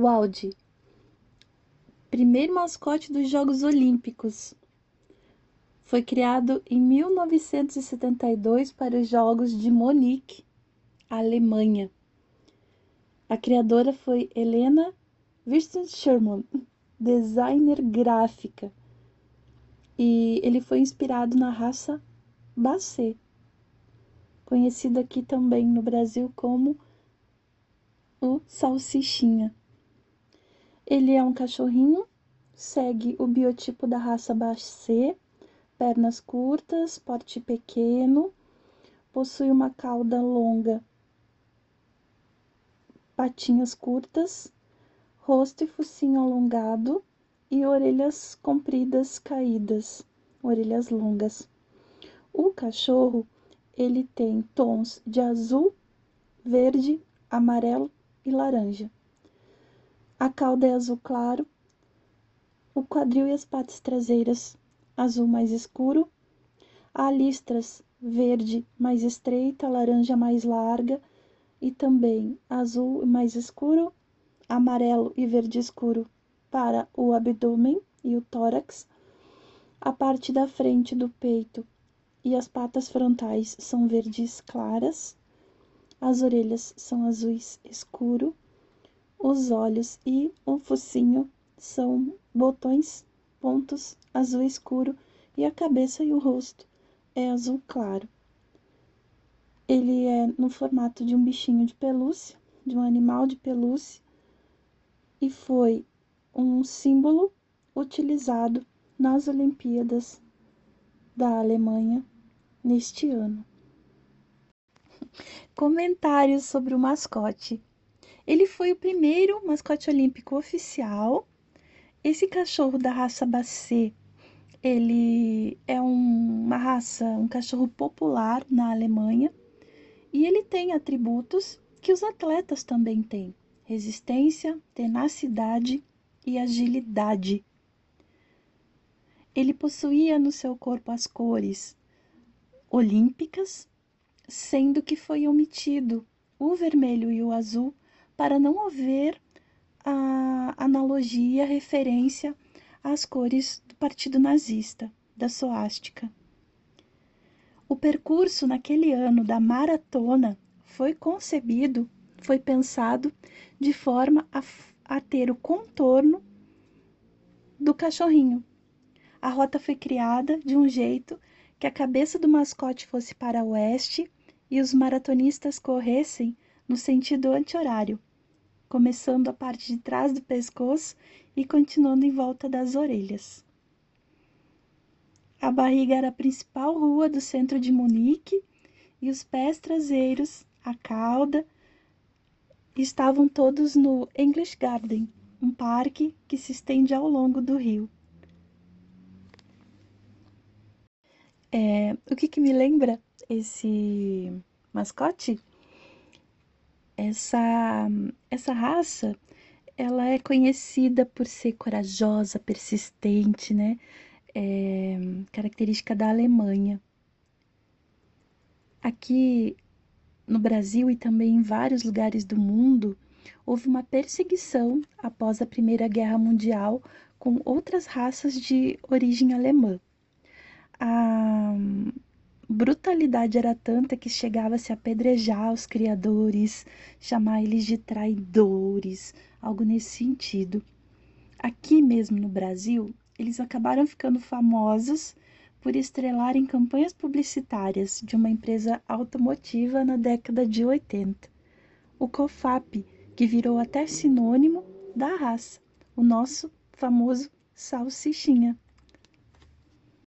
Waldi, primeiro mascote dos Jogos Olímpicos. Foi criado em 1972 para os Jogos de Munique, Alemanha. A criadora foi Helena Sherman, designer gráfica. E ele foi inspirado na raça Basset, conhecido aqui também no Brasil como o salsichinha. Ele é um cachorrinho, segue o biotipo da raça Basset, pernas curtas, porte pequeno, possui uma cauda longa, patinhas curtas, rosto e focinho alongado e orelhas compridas caídas, orelhas longas. O cachorro, ele tem tons de azul, verde, amarelo e laranja. A cauda é azul claro, o quadril e as patas traseiras azul mais escuro, há listras verde mais estreita, laranja mais larga e também azul mais escuro, amarelo e verde escuro para o abdômen e o tórax. A parte da frente do peito e as patas frontais são verdes claras. As orelhas são azuis escuro os olhos e o focinho são botões, pontos azul escuro e a cabeça e o rosto é azul claro. Ele é no formato de um bichinho de pelúcia, de um animal de pelúcia, e foi um símbolo utilizado nas Olimpíadas da Alemanha neste ano. Comentários sobre o mascote. Ele foi o primeiro mascote olímpico oficial. Esse cachorro da raça Basset, ele é um, uma raça, um cachorro popular na Alemanha e ele tem atributos que os atletas também têm: resistência, tenacidade e agilidade. Ele possuía no seu corpo as cores olímpicas, sendo que foi omitido o vermelho e o azul para não haver a analogia, a referência às cores do Partido Nazista, da suástica. O percurso naquele ano da maratona foi concebido, foi pensado de forma a, a ter o contorno do cachorrinho. A rota foi criada de um jeito que a cabeça do mascote fosse para o oeste e os maratonistas corressem no sentido anti-horário começando a parte de trás do pescoço e continuando em volta das orelhas. A barriga era a principal rua do centro de Munique e os pés traseiros, a cauda, estavam todos no English Garden, um parque que se estende ao longo do rio. É, o que, que me lembra esse mascote? Essa, essa raça, ela é conhecida por ser corajosa, persistente, né? É, característica da Alemanha. Aqui no Brasil e também em vários lugares do mundo, houve uma perseguição após a Primeira Guerra Mundial com outras raças de origem alemã. A, brutalidade era tanta que chegava-se a apedrejar os criadores, chamar eles de traidores, algo nesse sentido. Aqui mesmo no Brasil, eles acabaram ficando famosos por estrelarem campanhas publicitárias de uma empresa automotiva na década de 80. O COFAP, que virou até sinônimo da raça, o nosso famoso salsichinha.